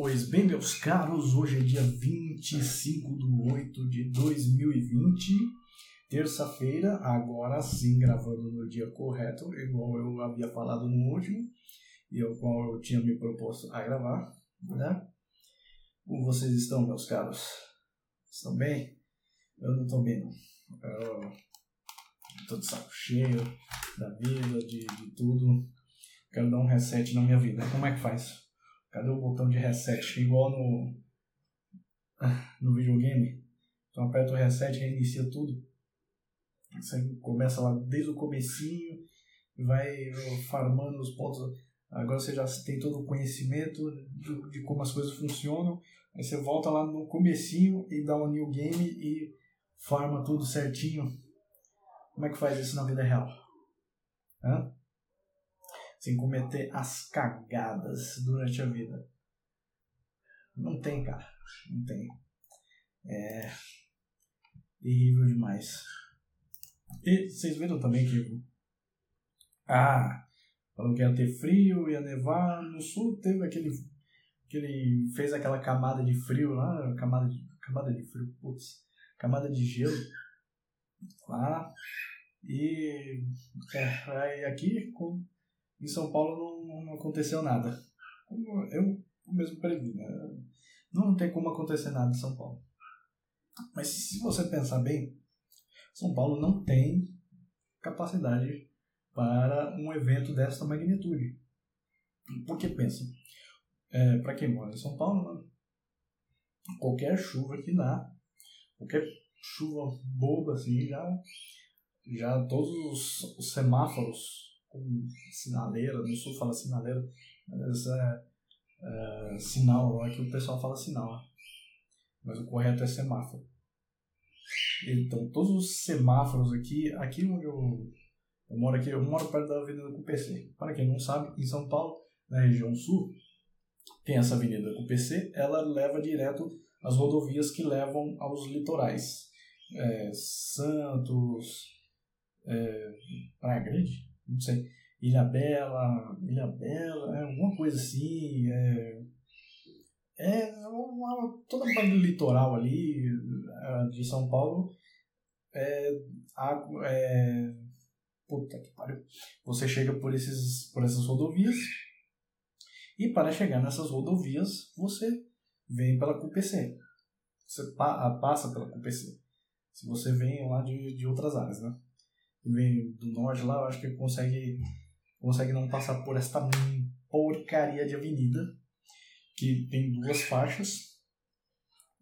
Pois bem, meus caros, hoje é dia 25 de 8 de 2020, terça-feira, agora sim gravando no dia correto, igual eu havia falado no último, e o qual eu tinha me proposto a gravar, né? Como vocês estão, meus caros? Estão bem? Eu não estou bem, não. Eu de saco cheio da vida, de, de tudo. Quero dar um reset na minha vida. Como é que faz? Cadê o botão de reset? Igual no, no videogame. Então aperta o reset, reinicia tudo. Você começa lá desde o comecinho, vai farmando os pontos. Agora você já tem todo o conhecimento de, de como as coisas funcionam. Aí você volta lá no comecinho e dá um new game e farma tudo certinho. Como é que faz isso na vida real? Hã? Sem cometer as cagadas durante a vida. Não tem, cara. Não tem. É terrível demais. E vocês viram também que. Ah, falou que ia ter frio, ia nevar. No sul teve aquele. que ele fez aquela camada de frio lá, camada de, camada de frio, putz, camada de gelo lá. E é, aqui, com, em São Paulo não, não aconteceu nada. Eu mesmo previ, né? Não tem como acontecer nada em São Paulo. Mas se você pensar bem, São Paulo não tem capacidade para um evento dessa magnitude. Porque pensa, é, para quem mora em São Paulo, né? qualquer chuva que dá, qualquer chuva boba assim, já, já todos os, os semáforos com sinaleira, no sul fala sinaleira, mas é, é sinal, aqui o pessoal fala sinal, mas o correto é semáforo. Então, todos os semáforos aqui, aqui onde eu, eu moro aqui, eu moro perto da Avenida do PC. Para quem não sabe, em São Paulo, na região sul, tem essa Avenida do PC, ela leva direto as rodovias que levam aos litorais. É, Santos, é, Praia Grande, não sei, Ilha Bela, Ilha Bela, é, alguma coisa assim, é, é uma, toda a parte do litoral ali é, de São Paulo é, é puta que pariu, você chega por, esses, por essas rodovias e para chegar nessas rodovias você vem pela QPC, você pa, passa pela QPC, se você vem lá de, de outras áreas, né? Que vem do norte lá, eu acho que consegue, consegue não passar por esta porcaria de avenida, que tem duas faixas.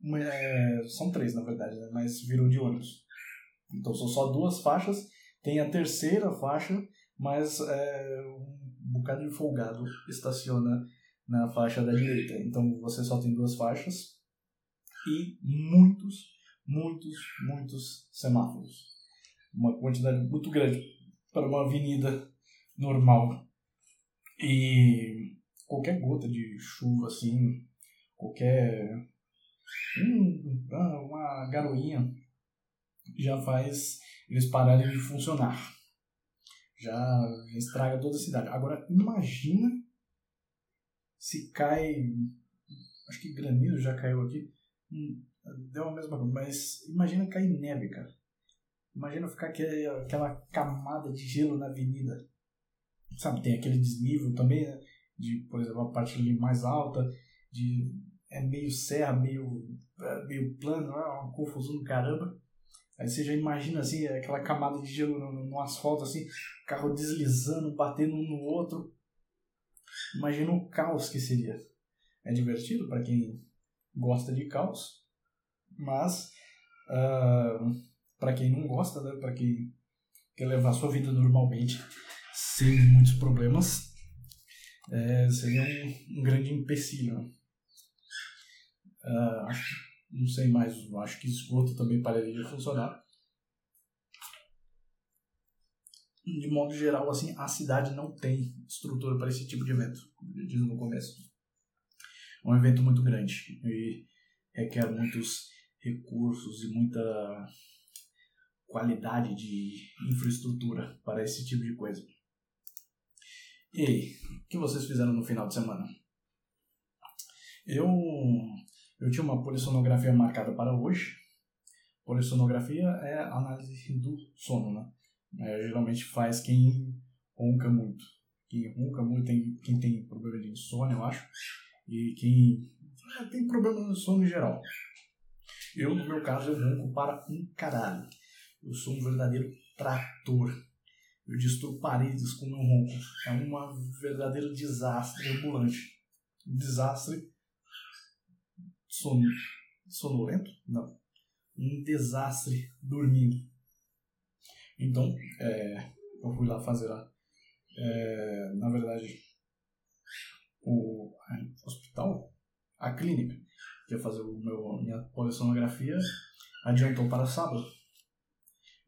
Uma, é, são três, na verdade, né? mas virou de ônibus. Então são só duas faixas. Tem a terceira faixa, mas é, um bocado de folgado estaciona na faixa da direita. Então você só tem duas faixas e muitos, muitos, muitos semáforos uma quantidade muito grande para uma avenida normal. E qualquer gota de chuva, assim, qualquer. Hum, uma garoinha já faz eles pararem de funcionar. Já estraga toda a cidade. Agora, imagina se cai. Acho que granizo já caiu aqui. Hum, deu a mesma coisa, mas imagina cair neve, cara. Imagina ficar aquele, aquela camada de gelo na avenida. Sabe, tem aquele desnível também, né? De, por exemplo, a parte ali mais alta, de é meio serra, meio, é, meio plano, é uma confusão do caramba. Aí você já imagina assim, aquela camada de gelo no, no asfalto, assim, carro deslizando, batendo um no outro. Imagina o caos que seria. É divertido para quem gosta de caos, mas uh, para quem não gosta, né? Para quem quer levar sua vida normalmente, sem muitos problemas, é, seria um, um, grande empecilho. Uh, acho, não sei mais, acho que esgoto também pararia de funcionar. De modo geral, assim, a cidade não tem estrutura para esse tipo de evento, como eu disse no começo. É um evento muito grande e requer muitos recursos e muita qualidade de infraestrutura para esse tipo de coisa. E aí, o que vocês fizeram no final de semana? Eu, eu tinha uma polissonografia marcada para hoje. Polissonografia é análise do sono, né? É, geralmente faz quem ronca muito. Quem ronca muito tem quem tem problema de insônia, eu acho. E quem é, tem problema de sono em geral. Eu, no meu caso, eu ronco para um caralho. Eu sou um verdadeiro trator. Eu destruo paredes com meu ronco. É uma verdadeiro desastre ambulante. Um desastre son... sonolento? Não. Um desastre dormindo. Então, é, eu fui lá fazer lá. É, na verdade, o hospital, a clínica, que ia fazer o meu, minha polissonografia, adiantou para sábado.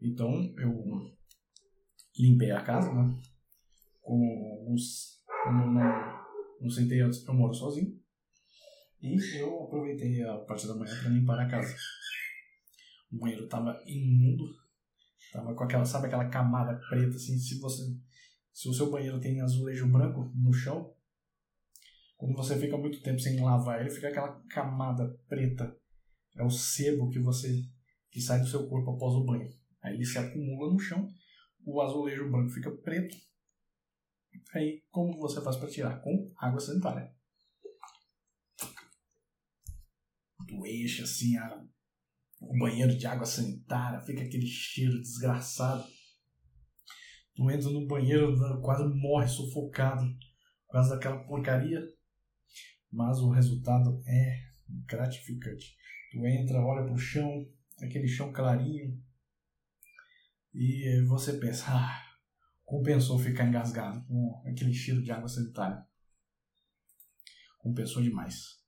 Então, eu limpei a casa, né? Com uns. Como eu não, não sentei antes, eu moro sozinho. E eu aproveitei a parte da manhã para limpar a casa. O banheiro tava imundo. Tava com aquela, sabe aquela camada preta assim, se você se o seu banheiro tem azulejo branco no chão, quando você fica muito tempo sem lavar ele, fica aquela camada preta. É o sebo que você que sai do seu corpo após o banho. Aí ele se acumula no chão, o azulejo branco fica preto. Aí como você faz para tirar? Com água sanitária. Tu enche assim a, o banheiro de água sanitária, fica aquele cheiro desgraçado. Tu entra no banheiro, quase morre sufocado por causa daquela porcaria. Mas o resultado é gratificante. Tu entra, olha pro chão, aquele chão clarinho, e você pensa, ah, compensou ficar engasgado com aquele cheiro de água sanitária. Compensou demais.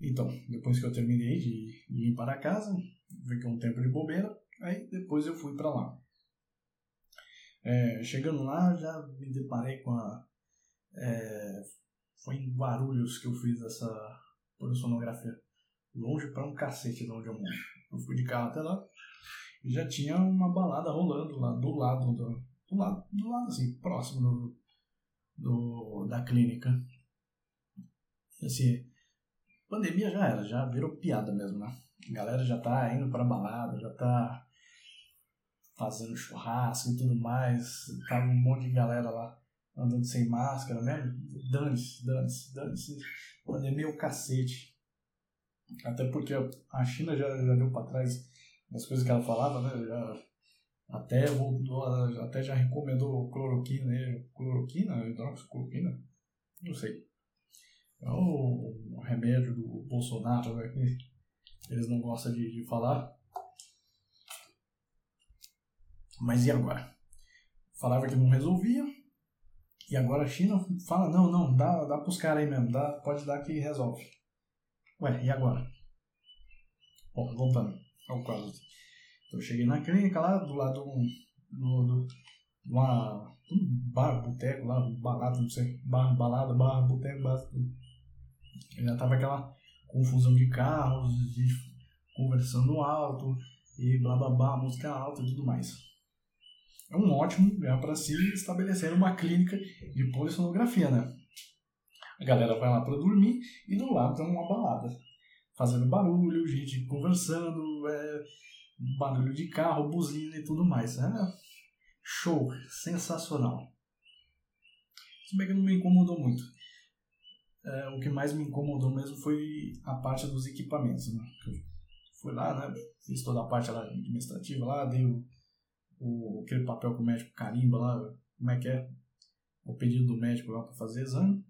Então, depois que eu terminei de limpar a casa, fiquei um tempo de bobeira, aí depois eu fui para lá. É, chegando lá, já me deparei com a. É, foi em Guarulhos que eu fiz essa polissonografia. Longe para um cacete de onde eu moro. Eu fui de carro até lá já tinha uma balada rolando lá do lado, do, do lado, do lado assim, próximo do, do, da clínica. Assim, pandemia já era, já virou piada mesmo, né? A galera já tá indo pra balada, já tá fazendo churrasco e tudo mais. Tava um monte de galera lá andando sem máscara mesmo. Dane-se, dane-se, dane-se. Pandemia é o cacete. Até porque a China já, já deu pra trás das coisas que ela falava, né? Já, até voltou, até já recomendou cloroquina, né? Cloroquina? Hidroxicloroquina? Não sei. É o remédio do Bolsonaro, né? Que eles não gostam de, de falar. Mas e agora? Falava que não resolvia. E agora a China fala, não, não, dá, dá pros caras aí mesmo, dá, pode dar que resolve. Ué, e agora? Bom, voltando caso. Então eu cheguei na clínica lá, do lado do, do uma, um bar, boteco lá, balada, não sei, bar, balada, bar, boteco, bar, já tava aquela confusão de carros, de conversando alto, e blá blá blá, música alta e tudo mais é um ótimo lugar para se estabelecer uma clínica de polissonografia, né? A galera vai lá para dormir e do lado tem uma balada, fazendo barulho, gente conversando, é, barulho de carro, buzina e tudo mais. É show, sensacional. Se bem que não me incomodou muito. É, o que mais me incomodou mesmo foi a parte dos equipamentos. Né? Fui lá, né? Fiz toda a parte administrativa lá, dei o o, aquele papel que o médico carimba lá, como é que é? O pedido do médico lá para fazer exame.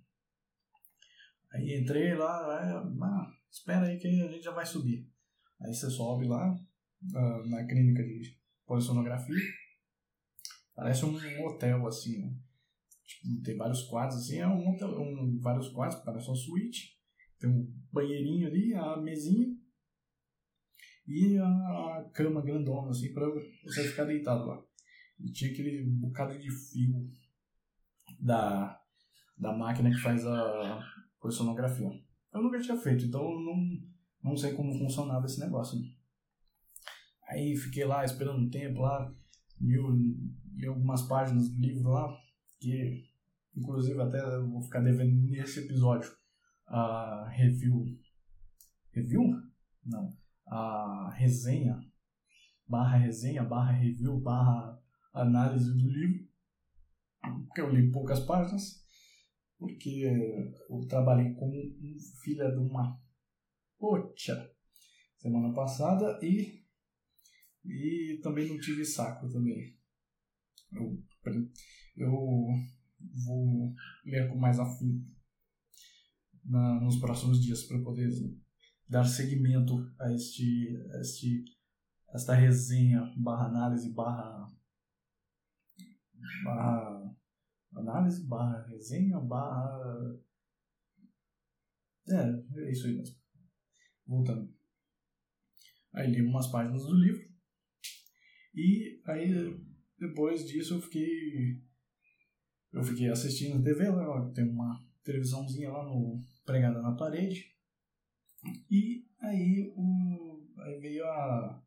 Aí entrei lá, é, ah, espera aí que a gente já vai subir. Aí você sobe lá uh, na clínica de polissonografia. Parece um hotel assim, né? Tipo, tem vários quartos assim, é um hotel, um, vários quartos, parece uma suíte. Tem um banheirinho ali, a mesinha e a cama grandona, assim, para você ficar deitado lá. E tinha aquele bocado de fio da, da máquina que faz a sonografia. Eu nunca tinha feito, então eu não, não sei como funcionava esse negócio. Aí fiquei lá esperando um tempo lá, li, li algumas páginas do livro lá, que inclusive até vou ficar devendo nesse episódio a review. Review? Não. A resenha, barra resenha, barra review, barra análise do livro. Porque eu li poucas páginas, porque eu trabalhei com um filho de uma poxa semana passada e, e também não tive saco também. Eu, eu vou ler com mais afinco na, nos próximos dias para poder dar seguimento a este, a este esta resenha barra análise barra, barra análise barra resenha barra é, é isso aí mesmo voltando aí li umas páginas do livro e aí depois disso eu fiquei eu fiquei assistindo TV lá tem uma televisãozinha lá no pregada na parede. E aí, o, aí veio a.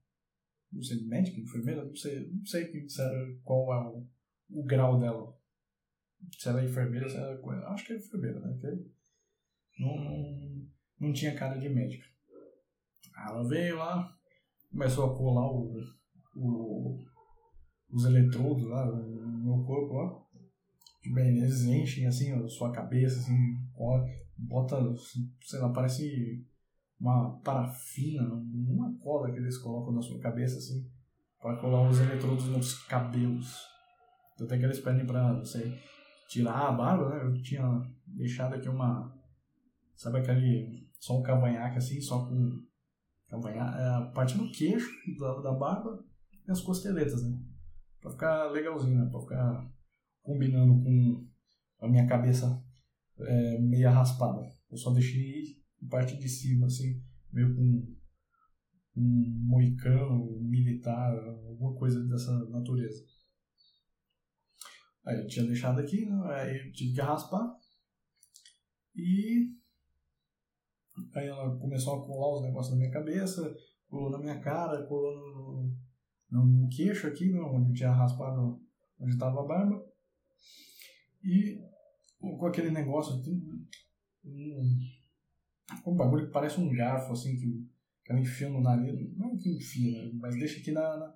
Não sei, médica, enfermeira, não sei, não sei qual é o, o grau dela. Se ela é enfermeira, se ela é. Acho que é enfermeira, né? Que não, não, não tinha cara de médica. Ela veio lá, começou a colar o, o, os eletrodos lá no meu corpo lá. Bem, eles enchem assim a sua cabeça, assim, bota, sei lá, parece uma parafina, uma cola que eles colocam na sua cabeça, assim, para colar os eletrodos nos cabelos. Então tem que eles pedem pra você tirar a barba, né? Eu tinha deixado aqui uma. Sabe aquele. Só um cavanhaque assim, só com. Cavanhaque, é a parte do queixo da, da barba e as costeletas, né? Pra ficar legalzinho, né? Pra ficar combinando com a minha cabeça é, meio raspada. Eu só deixei a parte de cima, assim, meio com um moicano, militar, alguma coisa dessa natureza. Aí eu tinha deixado aqui, né? aí eu tive que raspar. E aí ela começou a colar os negócios na minha cabeça, colou na minha cara, colou no, no, no queixo aqui, né? onde eu tinha raspado, onde estava a barba. E com aquele negócio, um, um, um bagulho que parece um garfo, assim, que, que ela enfia no nariz. Não que enfia, né? mas deixa aqui na, na,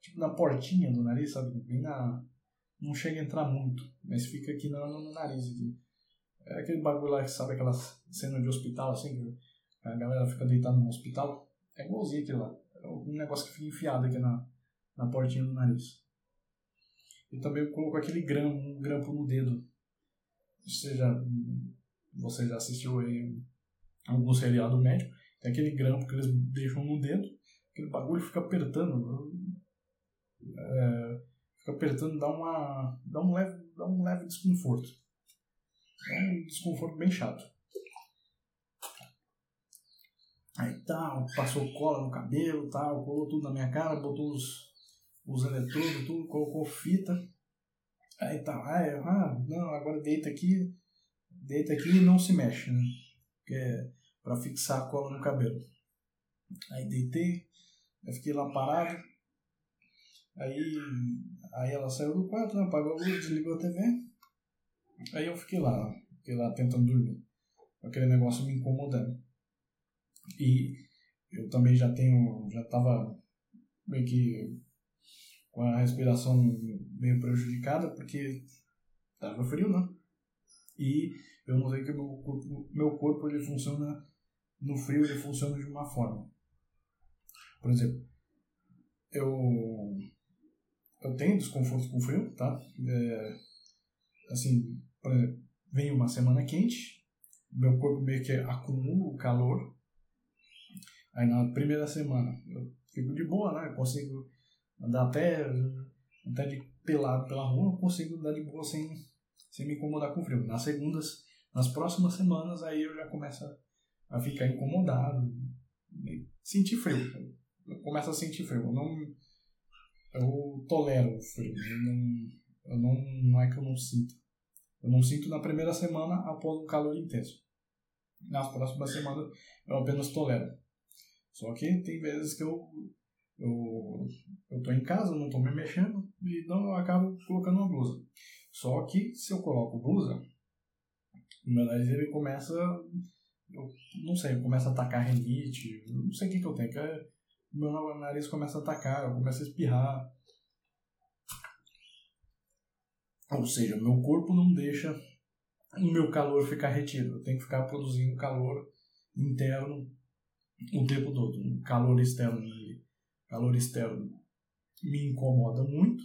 tipo, na portinha do nariz, sabe? Bem na. Não chega a entrar muito, mas fica aqui no, no nariz. Aqui. É aquele bagulho lá que sabe aquelas cenas de hospital, assim, que a galera fica deitada no hospital. É igualzinho aquilo lá. É um negócio que fica enfiado aqui na, na portinha do nariz. E também coloco aquele grampo, um grampo no dedo você já, você já assistiu aí algum seriado médico, tem aquele grampo que eles deixam no dedo, aquele bagulho fica apertando. É, fica apertando, dá, uma, dá, um leve, dá um leve desconforto. É um desconforto bem chato. Aí tal, passou cola no cabelo, tal, colou tudo na minha cara, botou os, os eletrodos, tudo, colocou fita. Aí tá, ah, é, ah, não, agora deita aqui, deita aqui e não se mexe, né? Que é pra fixar a cola no cabelo. Aí deitei, eu fiquei lá parado. Aí, aí ela saiu do quarto, né, apagou a luz, desligou a TV. Aí eu fiquei lá, fiquei lá tentando dormir. Aquele negócio me incomodando. E eu também já tenho, já tava meio que com a respiração meio prejudicada, porque estava frio, né? E eu notei que meu corpo, meu corpo ele funciona, no frio ele funciona de uma forma. Por exemplo, eu, eu tenho desconforto com frio, tá? É, assim, exemplo, vem uma semana quente, meu corpo meio que acumula o calor, aí na primeira semana eu fico de boa, né? Eu consigo andar até, até de pelado pela rua, eu consigo andar de boa sem, sem me incomodar com frio. Nas segundas, nas próximas semanas, aí eu já começo a ficar incomodado, sentir frio. Eu começo a sentir frio. Eu não, eu tolero o frio. Eu não, eu não, não é que eu não sinto. Eu não sinto na primeira semana após um calor intenso. Nas próximas semanas eu apenas tolero. Só que tem vezes que eu eu, eu tô em casa, não tô me mexendo, então eu acabo colocando uma blusa. Só que se eu coloco blusa, o meu nariz ele começa eu não sei, eu começo a atacar renite, não sei o que, que eu tenho, que é, meu nariz começa a atacar, eu começo a espirrar. Ou seja, meu corpo não deixa o meu calor ficar retido, eu tenho que ficar produzindo calor interno o tempo todo, calor externo, calor externo me incomoda muito.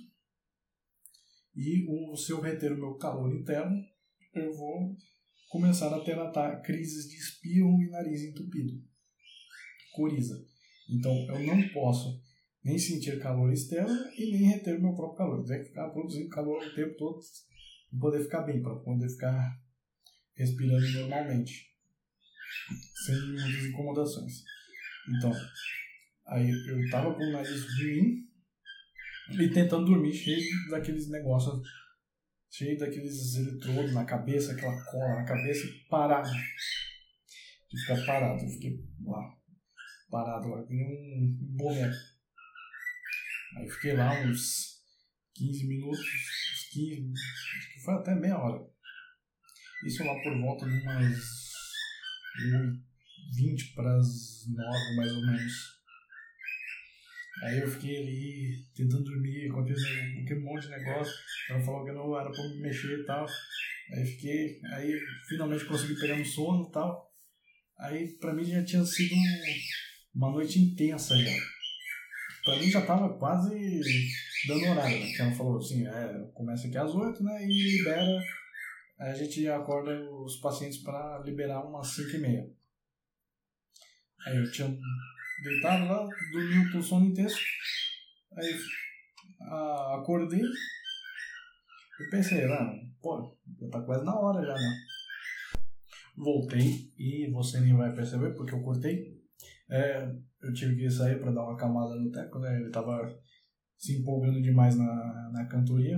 E o, se eu reter o meu calor interno, eu vou começar a ter crises de espirro e nariz entupido. Coriza. Então eu não posso nem sentir calor externo e nem reter o meu próprio calor. Eu tenho que ficar produzindo calor o tempo todo para poder ficar bem, para poder ficar respirando normalmente, sem muitas incomodações. Então, aí eu tava com o nariz ruim e tentando dormir cheio daqueles negócios cheio daqueles eletrodos na cabeça, aquela cola na cabeça parado. De ficar parado. Eu fiquei lá, parado lá, que nem um boneco. Aí fiquei lá uns 15 minutos, uns 15, acho que foi até meia hora. Isso lá por volta de umas 20 para as 9 mais ou menos. Aí eu fiquei ali tentando dormir, aconteceu um monte de negócio. Ela falou que não era pra me mexer e tal. Aí fiquei, aí finalmente consegui pegar no sono e tal. Aí pra mim já tinha sido uma noite intensa já. Pra mim já tava quase dando horário, né? Que ela falou assim, é, começa aqui às oito, né? E libera. A gente acorda os pacientes para liberar umas cinco e meia. Aí eu tinha deitado lá, dormi com sono intenso. Aí ah, acordei e pensei, ah, pô, já tá quase na hora já, né? Voltei e você nem vai perceber porque eu cortei. É, eu tive que sair para dar uma camada no teco, né? Ele tava se empolgando demais na, na cantoria.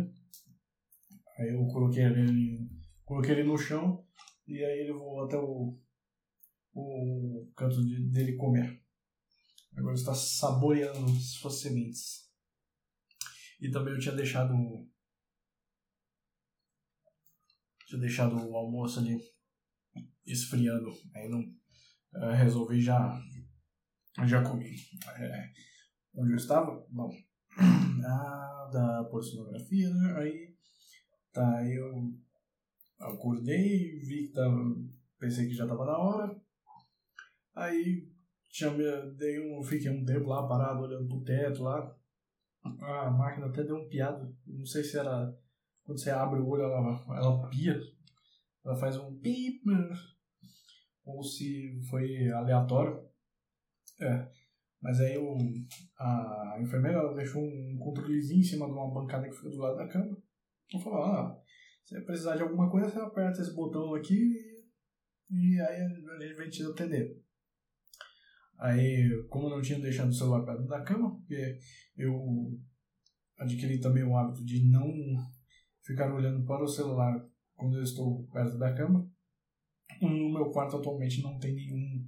Aí eu coloquei ele, coloquei ele no chão e aí ele voou até o, o canto de, dele comer. Agora está saboreando suas sementes. E também eu tinha deixado. Tinha deixado o almoço ali esfriando. Aí não. Uh, resolvi já. Já comi. É, onde eu estava? Bom. Ah, da porcelografia, né? Aí. Tá, eu acordei, vi que tava. Pensei que já estava na hora. Aí tinha, dei um, fiquei um tempo lá parado olhando pro teto lá. A máquina até deu um piado. Não sei se era. Quando você abre o olho, ela, ela pia. Ela faz um pip. Ou se foi aleatório. É. Mas aí o, a enfermeira deixou um controlezinho em cima de uma bancada que fica do lado da cama. Ela falou: ah, se precisar de alguma coisa, você aperta esse botão aqui e, aí a gente vem te atender. Aí, como não tinha deixado o celular perto da cama, porque eu adquiri também o hábito de não ficar olhando para o celular quando eu estou perto da cama. No meu quarto atualmente não tem nenhum,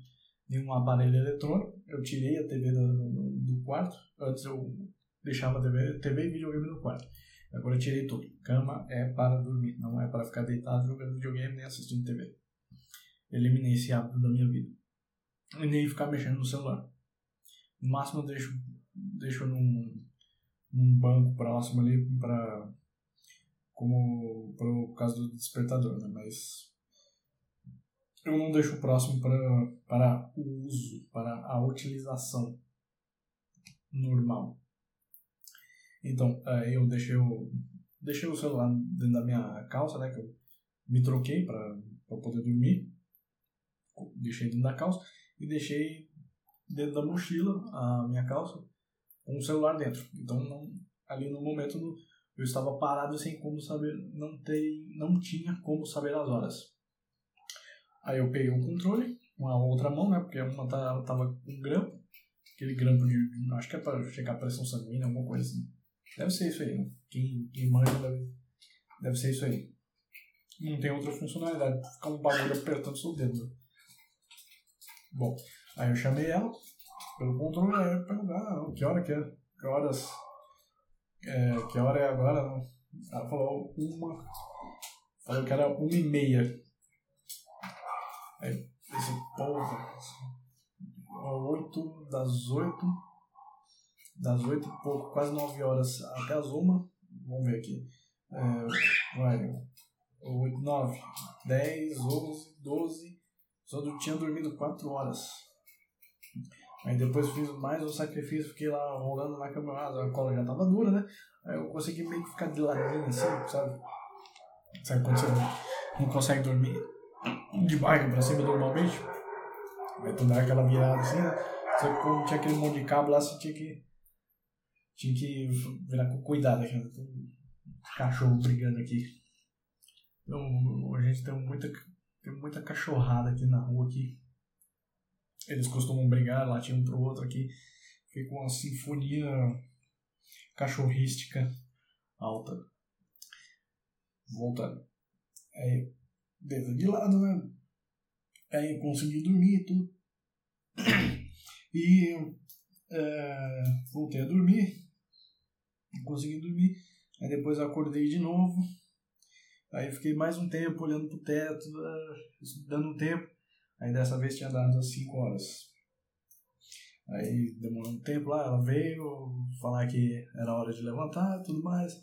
nenhum aparelho eletrônico. Eu tirei a TV do, do quarto. Antes eu deixava a TV, TV e videogame no quarto. Agora eu tirei tudo. Cama é para dormir, não é para ficar deitado jogando videogame nem assistindo TV. Eliminei esse hábito da minha vida e nem ficar mexendo no celular. No máximo eu deixo, deixo num, num banco próximo ali para como por causa do despertador, né? Mas eu não deixo próximo para, para o uso, para a utilização normal. Então, é, eu deixei o, deixei o celular dentro da minha calça, né? Que eu me troquei para poder dormir. Deixei dentro da calça e deixei dentro da mochila a minha calça com o celular dentro. Então, não, ali no momento eu estava parado sem como saber, não, tem, não tinha como saber as horas. Aí eu peguei um controle, uma outra mão, né? Porque uma tava, tava com grampo, aquele grampo de. Acho que é para checar a pressão sanguínea, alguma coisa assim. Deve ser isso aí, né? Quem, quem manja deve, deve ser isso aí. Não tem outra funcionalidade, ficar um bagulho apertando seu dedo. Bom, aí eu chamei ela pelo controle, aí eu perguntei, ah, que hora que é? Que horas? É, que hora é agora? Ela falou uma. Falou que era uma e meia. Aí pensei, porra. Oito, das oito. Das oito e pouco, quase nove horas até as uma. Vamos ver aqui. É, vai. Oito, nove, dez, onze, doze. Só tinha dormido quatro horas. Aí depois fiz mais um sacrifício, fiquei lá rolando na cama, a cola já tava dura, né? Aí eu consegui meio que ficar de ladinho assim, sabe? Sabe quando você não consegue dormir de barriga pra cima normalmente? Tu dá aquela virada assim, né? Só que como tinha aquele monte de cabo lá, você tinha que. Tinha que virar com cuidado aqui, né? Tem um cachorro brigando aqui. Então, a gente tem muita, tem muita cachorrada aqui na rua aqui. Eles costumam brigar, latir um pro outro aqui. Fica uma sinfonia cachorrística alta. Voltando. Aí, dedo de lado, né? Aí consegui dormir e tudo. E é, voltei a dormir. Consegui dormir. Aí depois acordei de novo. Aí fiquei mais um tempo olhando pro teto, dando um tempo. Aí dessa vez tinha dado as 5 horas. Aí demorou um tempo lá, ela veio falar que era hora de levantar tudo mais.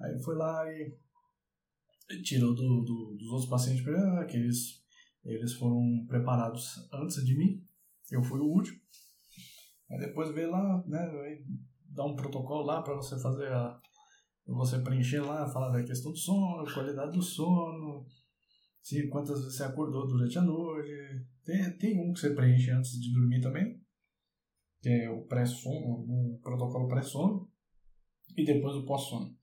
Aí foi lá e tirou do, do, dos outros pacientes que eles, eles foram preparados antes de mim. Eu fui o último. Aí depois veio lá, né, dá um protocolo lá para você fazer a, você preencher lá, falar da questão do sono, qualidade do sono, se quantas vezes você acordou durante a noite. Tem, tem um que você preenche antes de dormir também, que é o pré-sono, o protocolo pré-sono, e depois o pós-sono.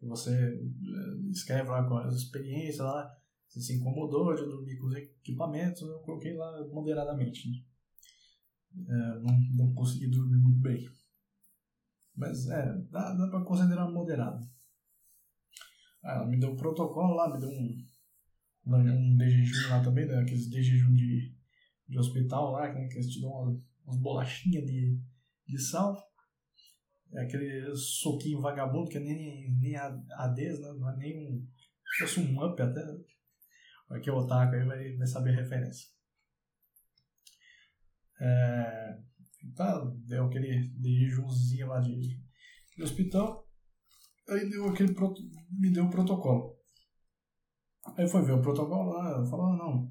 Você eh, escreve lá com as experiências lá, se se incomodou de dormir com os equipamentos, eu coloquei lá moderadamente. Né? É, não, não consegui dormir muito bem. Mas é, dá, dá pra considerar moderado. Ah, ela me deu um protocolo lá, me deu um, um de jejum lá também, né? Aqueles de jejum de, de hospital lá, né? que eles te dão umas, umas bolachinhas de, de sal. É aquele soquinho vagabundo que é nem, nem ADES, né? Não é nem um. Se fosse um up até. Aqui o Otaku aí vai, vai saber a referência. É, tá, deu aquele de jejumzinho lá de, de hospital. Aí deu aquele, me deu o protocolo. Aí foi ver o protocolo lá, falou, ah, não,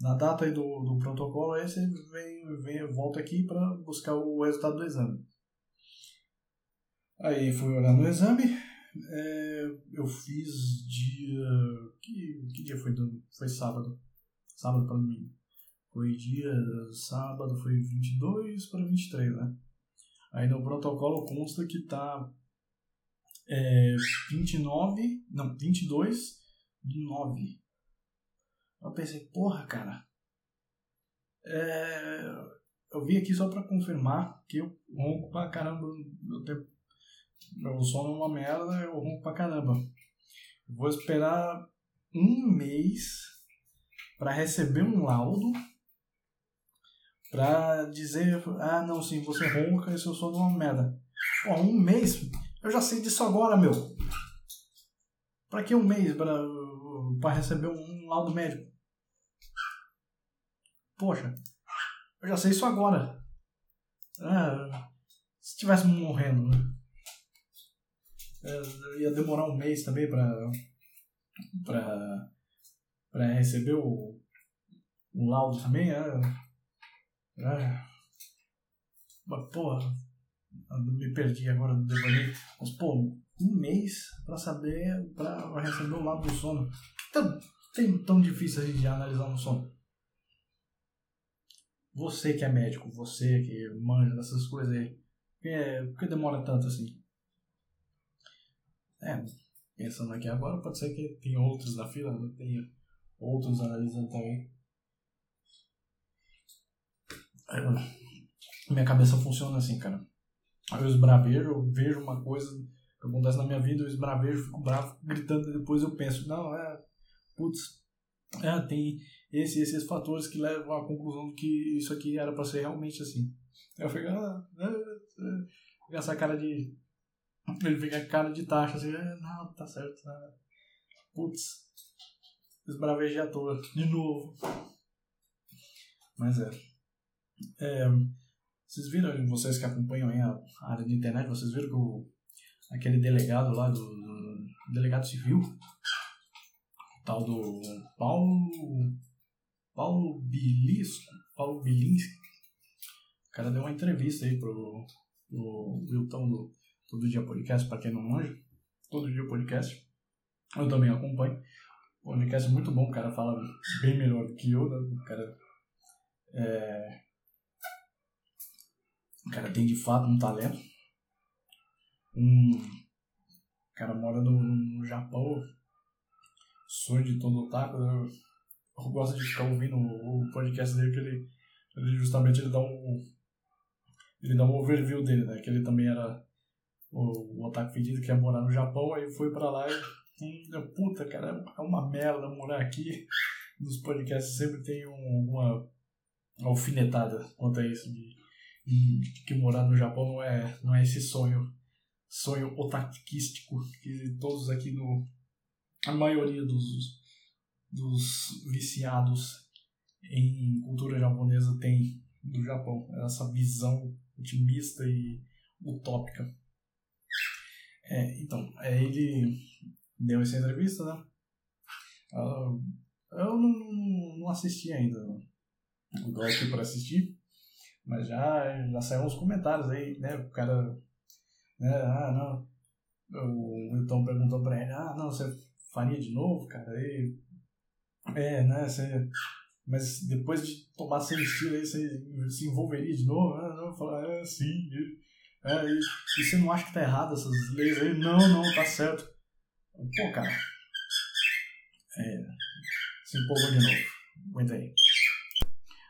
na data aí do, do protocolo aí você vem, vem, volta aqui para buscar o resultado do exame. Aí fui olhar no exame, é, eu fiz dia. Que, que dia foi? Foi sábado. Sábado para domingo. Foi dia. Sábado foi 22 para 23, né? Aí no protocolo consta que tá. É, 29. Não, 22 do 9. Eu pensei, porra, cara. É, eu vim aqui só para confirmar que eu ronco pra caramba. Eu tenho, meu sono é uma merda, eu ronco pra caramba. Vou esperar um mês para receber um laudo para dizer, ah, não, sim, você ronca e seu sono é uma merda. Pô, um mês? Eu já sei disso agora, meu. Pra que um mês para receber um laudo médico? Poxa, eu já sei isso agora. Ah, se tivesse morrendo, né? É, ia demorar um mês também para para para receber o, o laudo também, é, é. Mas, porra, me perdi agora do devaneio. Mas, pô, um mês pra saber, pra receber o laudo do sono. Tão, tem tão difícil a gente analisar um sono. Você que é médico, você que manja dessas coisas aí, por que demora tanto assim? É, pensando aqui agora, pode ser que tem outros na fila, né? tem outros analisando também. Minha cabeça funciona assim, cara. Eu esbravejo, eu vejo uma coisa que acontece na minha vida, eu esbravejo, fico bravo, gritando, e depois eu penso, não, é, putz, é, tem esses esses fatores que levam à conclusão de que isso aqui era para ser realmente assim. Eu fico, ah, é, é, essa cara de. Ele fica cara de taxa assim, é, não, tá certo, tá. Putz, esbravejei à toa, de novo. Mas é. é vocês viram, vocês que acompanham a área de internet, vocês viram que o, aquele delegado lá do, do delegado civil, o tal do Paulo Paulo Bilisco, Paulo Bilinski, o cara deu uma entrevista aí pro, pro Wilton do Todo Dia Podcast, para quem não manja, Todo Dia Podcast, eu também acompanho, o podcast é muito bom, o cara fala bem melhor do que eu, né? o cara é, o cara tem de fato um talento. Um, o cara mora no, no Japão. Sonho de todo otaku. Eu, eu gosto de ficar ouvindo o, o podcast dele que ele, ele justamente ele dá um ele dá um overview dele, né? Que ele também era o, o otaku fedido que ia morar no Japão, aí foi pra lá e puta, cara, é uma merda morar aqui. Nos podcasts sempre tem um, uma alfinetada quanto a isso de que morar no Japão não é, não é esse sonho sonho otakístico que todos aqui no a maioria dos dos viciados em cultura japonesa tem do Japão essa visão otimista e utópica é, então ele deu essa entrevista né uh, eu não, não assisti ainda tô aqui para assistir mas já, já saíram uns comentários aí, né? O cara. Né? Ah, não. O Wilton perguntou pra ele: Ah, não, você faria de novo, cara? Aí, é, né? Você, mas depois de tomar sem estilo aí, você se envolveria de novo? Ah, não, falar, é, sim. É, e, e você não acha que tá errado essas leis aí? Não, não, tá certo. Pô, cara. É, se empolgou de novo. Aguenta aí.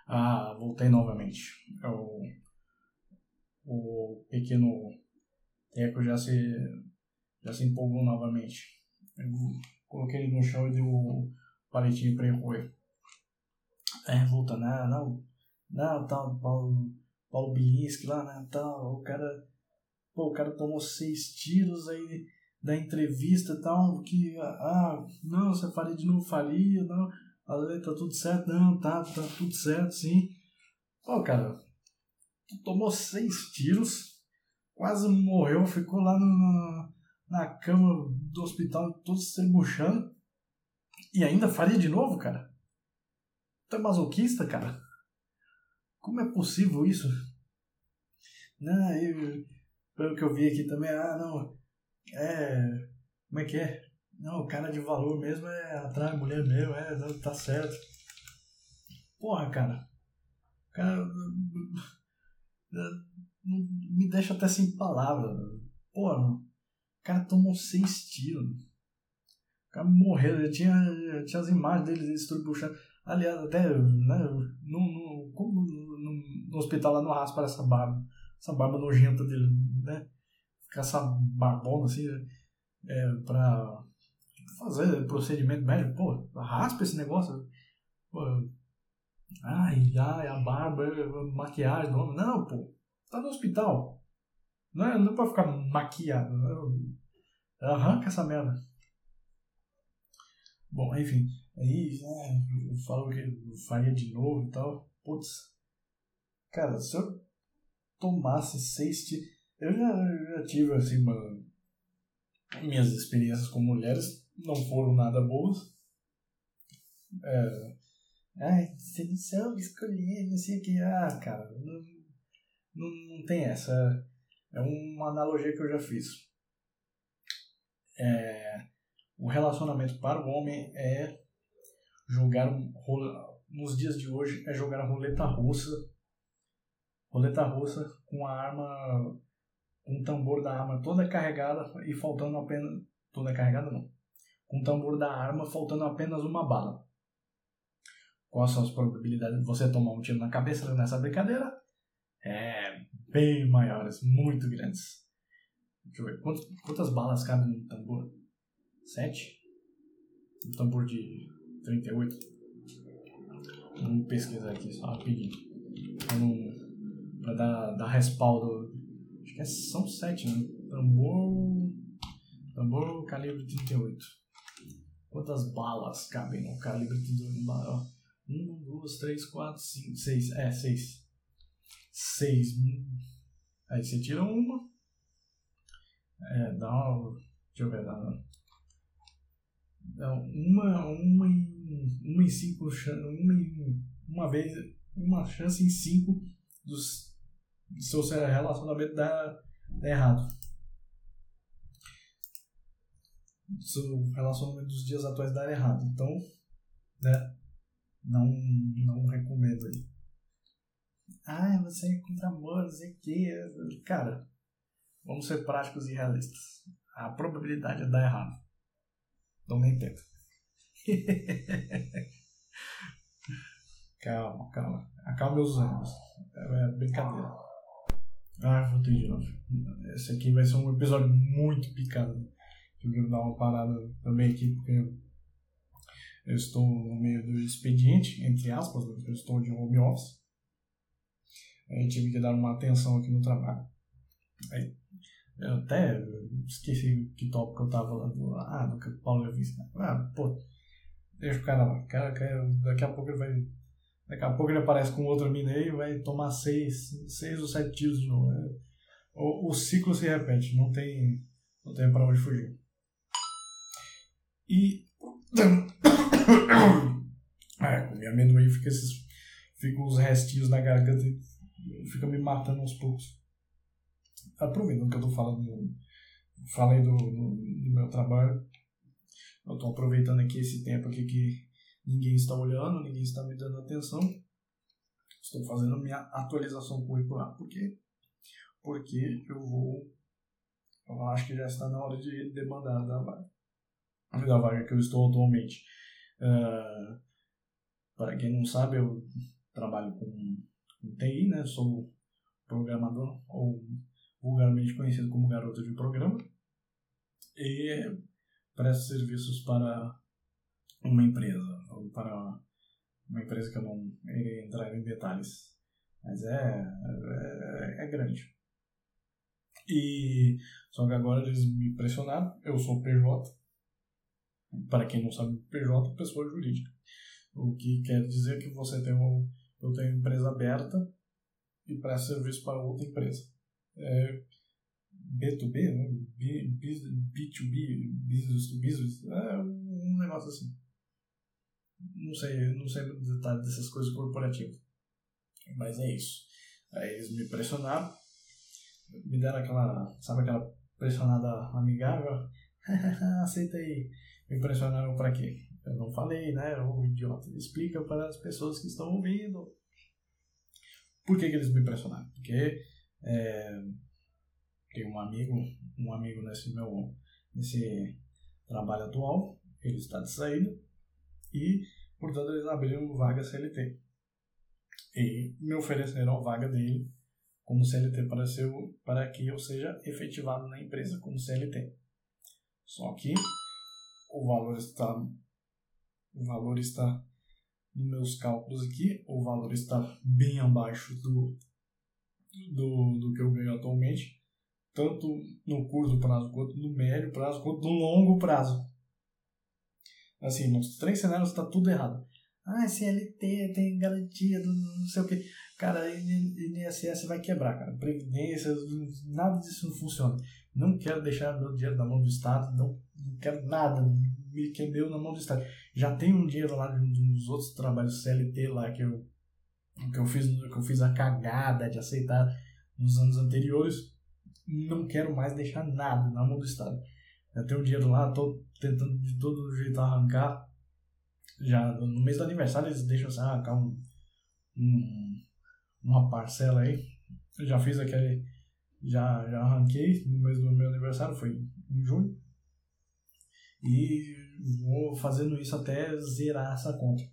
Ah, voltei novamente. É o, o pequeno Eco já se, já se empolgou novamente. Eu coloquei ele no chão e deu o palitinho para ele roer. É, voltando, ah, não, não, tá, Paulo, Paulo Bilinski lá, né, tá, o cara, pô, o cara tomou seis tiros aí da entrevista tal, que, ah, não, você faria de novo, faria, não, Ale, tá tudo certo? Não, tá, tá tudo certo, sim. Pô, cara, tu tomou seis tiros, quase morreu, ficou lá na, na cama do hospital todo se estribuchando. E ainda faria de novo, cara? Tu é masoquista, cara? Como é possível isso? Não, eu, pelo que eu vi aqui também, ah, não, é, como é que é? Não, o cara de valor mesmo é atrai mulher mesmo, é, tá certo. Porra, cara. Cara. Me deixa até sem palavras. Porra, o cara tomou seis tiros. O cara morreu, já tinha, tinha as imagens dele estrubuchando. Aliás, até né, no, como no, hospital lá no raspa essa barba. Essa barba nojenta dele, né? Ficar essa barbona assim, é, pra fazer procedimento médico, pô, raspa esse negócio. Pô, ai, ai, a barba, a maquiagem, não, não, pô, tá no hospital. Não é, não é pra ficar maquiado. Não, é, arranca essa merda. Bom, enfim, aí né, eu falo que faria de novo e tal. Putz, cara, se eu tomasse seis tiros. Eu já, já tive assim, uma, minhas experiências com mulheres não foram nada boas. É, ai, você sabe escolher, não sei o que. Ah, cara, não, não, não tem essa. É uma analogia que eu já fiz. É, o relacionamento para o homem é jogar nos dias de hoje é jogar a roleta russa roleta russa com a arma com o tambor da arma toda carregada e faltando apenas toda carregada não com o tambor da arma faltando apenas uma bala. Quais são as probabilidades de você tomar um tiro na cabeça nessa brincadeira? É bem maiores, muito grandes. Deixa eu ver, quantas, quantas balas cabem no tambor? Sete? Um tambor de 38? Vamos pesquisar aqui só rapidinho. Para dar, dar respaldo. Acho que é, são sete, né? Tambor. Tambor calibre 38. Quantas balas cabem no calibre de Uma, duas, três, quatro, cinco, seis. É, seis. Seis. Aí você tira uma. É, dá uma. Deixa eu ver, dá uma. Dá uma, uma em, uma em cinco, uma em, uma vez, uma chance em cinco dos seu relacionamento dá, dá errado. Seu relacionamento dos dias atuais dar errado. Então, né? Não, não recomendo aí. Ah, você encontra amor, não sei o que. Cara, vamos ser práticos e realistas. A probabilidade é dar errado. Então nem tenta. calma, calma. Acalme os ânimos. É brincadeira. Ah, voltei de novo. Esse aqui vai ser um episódio muito picado. Eu quero dar uma parada também aqui, porque eu estou no meio do expediente, entre aspas, né? eu estou de home office. Aí tive que dar uma atenção aqui no trabalho. Aí, eu até esqueci que tópico eu tava lá do. Ah, do o Paulo já visto. Ah, pô, deixa o cara lá. Cara, cara, daqui a pouco ele vai. Daqui a pouco ele aparece com outro mineiro e vai tomar seis, seis ou sete tiros de novo. É, o, o ciclo se repete, não tem, não tem pra onde fugir. E é, comi amendoim fica esses. Fica os restinhos na garganta e fica me matando aos poucos. Aproveitando que eu tô falando. Falei do, do, do meu trabalho. Eu tô aproveitando aqui esse tempo aqui que ninguém está olhando, ninguém está me dando atenção. Estou fazendo minha atualização curricular. Por quê? Porque eu vou. Eu acho que já está na hora de demandar da vaga. Da vaga que eu estou atualmente. Uh, para quem não sabe, eu trabalho com, com TI, né? Sou programador, ou vulgarmente conhecido como garoto de programa. E presto serviços para uma empresa, ou para uma empresa que eu não irei entrar em detalhes, mas é, é, é grande. E só que agora eles me pressionaram, eu sou PJ, para quem não sabe, PJ é pessoa jurídica. O que quer dizer que você tem um, eu tenho empresa aberta e presta serviço para outra empresa. É B2B, né? B, B2B, business to business, é um negócio assim. Não sei, não sei o detalhe dessas coisas corporativas. Mas é isso. Aí eles me pressionaram, me deram aquela, sabe aquela pressionada amigável? Aceita aí me pressionaram para quê? Eu não falei, né? O idiota explica para as pessoas que estão ouvindo. Por que, que eles me pressionaram? Porque é, tem um amigo, um amigo nesse meu nesse trabalho atual, ele está de saída e, portanto, eles abriram vaga CLT. E me ofereceram a vaga dele como CLT para, ser, para que eu seja efetivado na empresa como CLT. Só que o valor está o valor está nos meus cálculos aqui, o valor está bem abaixo do, do, do que eu ganho atualmente, tanto no curto prazo, quanto no médio prazo, quanto no longo prazo. Assim, nos três cenários está tudo errado. Ah, CLT tem garantia do não sei o que. Cara, INSS vai quebrar, cara. Previdência, nada disso não funciona. Não quero deixar meu dinheiro na mão do Estado, não, não quero nada, me quebreu na mão do Estado. Já tem um dinheiro lá dos outros trabalhos CLT lá que eu, que eu, fiz, que eu fiz a cagada de aceitar nos anos anteriores. Não quero mais deixar nada na mão do Estado. Já tenho um dinheiro lá, estou tentando de todo jeito arrancar. Já no mês do aniversário eles deixam arrancar um, um, uma parcela aí. Eu já fiz aquele já, já arranquei no mês do meu aniversário, foi em junho. E vou fazendo isso até zerar essa conta.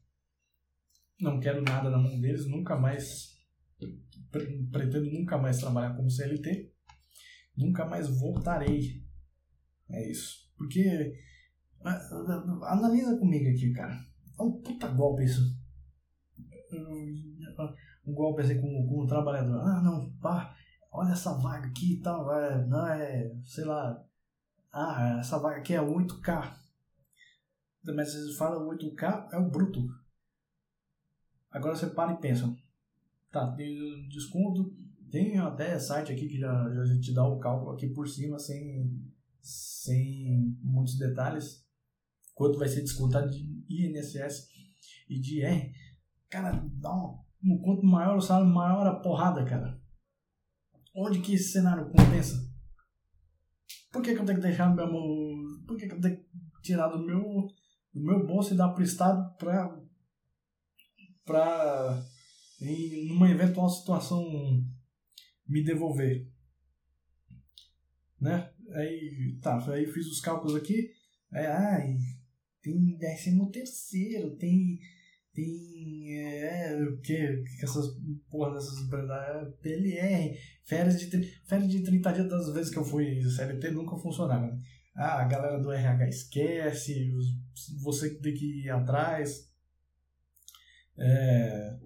Não quero nada na mão deles, nunca mais. Pretendo nunca mais trabalhar como CLT. Nunca mais voltarei. É isso. Porque. Analisa comigo aqui, cara. É um puta golpe isso. Um golpe assim com, com o trabalhador. Ah, não, pá olha essa vaga aqui e tal, é, não é, sei lá, ah, essa vaga aqui é 8K. Mas vocês falam 8K, é o bruto. Agora você para e pensa, tá, tem desconto, tem até site aqui que já, já te dá o cálculo aqui por cima, sem, sem muitos detalhes, quanto vai ser descontado de INSS e de R. Cara, dá um, quanto maior o salário, maior a porrada, cara. Onde que esse cenário compensa? Por que, que eu tenho que deixar meu. Por que, que eu tenho que tirar do meu, do meu bolso e dar pro Estado pra. pra. em uma eventual situação me devolver? Né? Aí, tá, aí fiz os cálculos aqui. É, ai, tem décimo terceiro, tem tem é, o que essas porra dessas é, PLR, férias de, férias de 30 dias das vezes que eu fui CLT nunca funcionaram. Ah, a galera do RH esquece, você tem que ir atrás. É,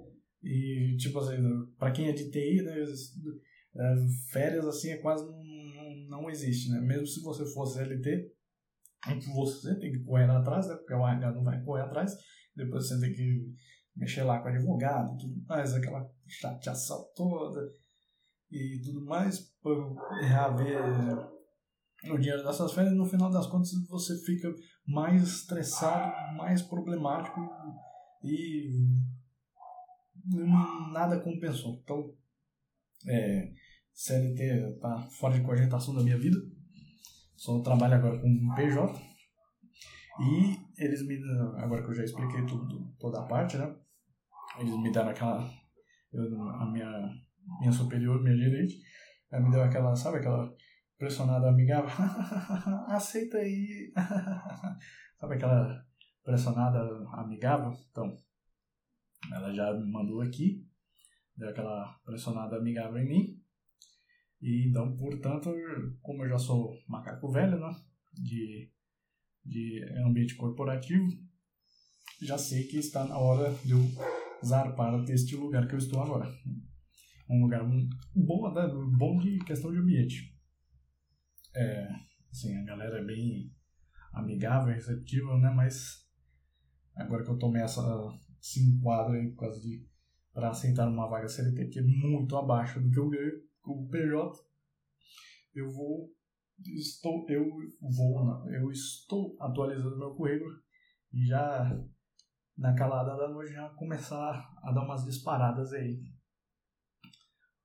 e tipo assim, para quem é de TI, né, é, férias assim é quase não, não, não existe, né? Mesmo se você for CLT, você tem que correr atrás, né? Porque o RH não vai correr atrás depois você tem que mexer lá com advogado, tudo mais, aquela chateação toda e tudo mais, para reaver o dinheiro dessas férias, no final das contas você fica mais estressado, mais problemático e nada compensou. Então, é, CLT tá fora de cogitação da minha vida. Só trabalho agora com PJ e eles me agora que eu já expliquei tudo, toda a parte, né? Eles me deram aquela. Eu, a minha, minha superior, minha gerente, ela me deu aquela, sabe aquela pressionada amigável? Aceita aí! sabe aquela pressionada amigável? Então, ela já me mandou aqui, deu aquela pressionada amigável em mim. E então, portanto, como eu já sou macaco velho, né? De de ambiente corporativo, já sei que está na hora de eu zarpar deste lugar que eu estou agora. Um lugar bom, né? bom de questão de ambiente. É, assim, a galera é bem amigável, receptiva, né? Mas agora que eu tomei essa se enquadra aí por causa de para aceitar uma vaga CLT que é muito abaixo do que eu ganho o PJ, eu vou estou, eu vou, não, eu estou atualizando meu currículo e já na calada da noite já começar a dar umas disparadas aí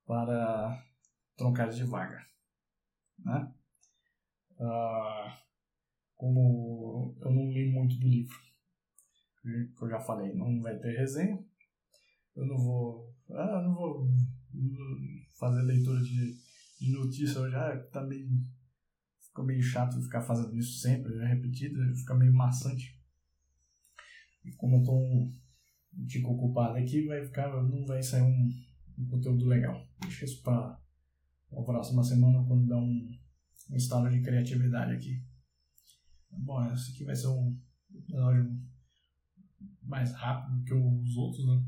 para troncares de vaga, né? Ah, como eu não li muito do livro, que eu já falei, não vai ter resenha, eu não vou, ah, não vou fazer leitura de, de notícia, já também Ficou meio chato ficar fazendo isso sempre, é repetido, fica meio maçante. E como eu um, um tico ocupado aqui, vai ficar, não vai sair um, um conteúdo legal. Deixa isso para a próxima semana, quando dá um, um estado de criatividade aqui. Bom, esse aqui vai ser um episódio mais rápido que os outros, né?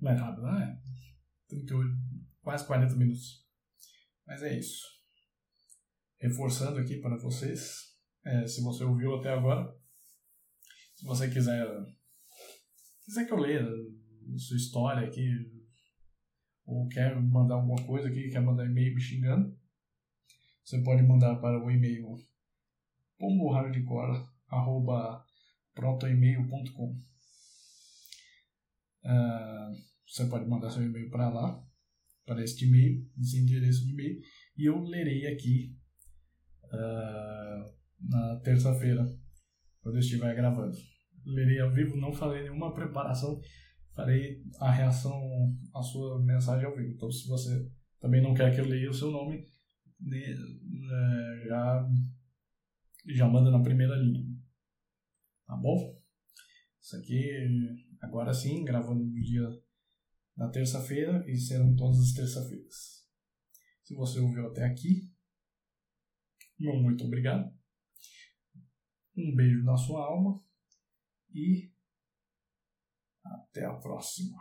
Mais rápido, né? 38, quase 40 minutos. Mas é isso. Reforçando aqui para vocês, é, se você ouviu até agora, se você quiser, quiser que eu leia sua história aqui, ou quer mandar alguma coisa aqui, quer mandar e-mail me xingando, você pode mandar para o e-mail pomborradiocora.prontoemail.com uh, Você pode mandar seu e-mail para lá, para este e-mail, esse endereço de e-mail, e eu lerei aqui uh, na terça-feira, quando eu estiver gravando. Lerei ao vivo, não farei nenhuma preparação, farei a reação à sua mensagem ao vivo. Então, se você também não quer que eu leia o seu nome, né, já, já manda na primeira linha. Tá bom? Isso aqui, agora sim, gravando no dia na terça-feira e serão todas as terça-feiras. Se você ouviu até aqui, meu muito obrigado. Um beijo na sua alma e até a próxima.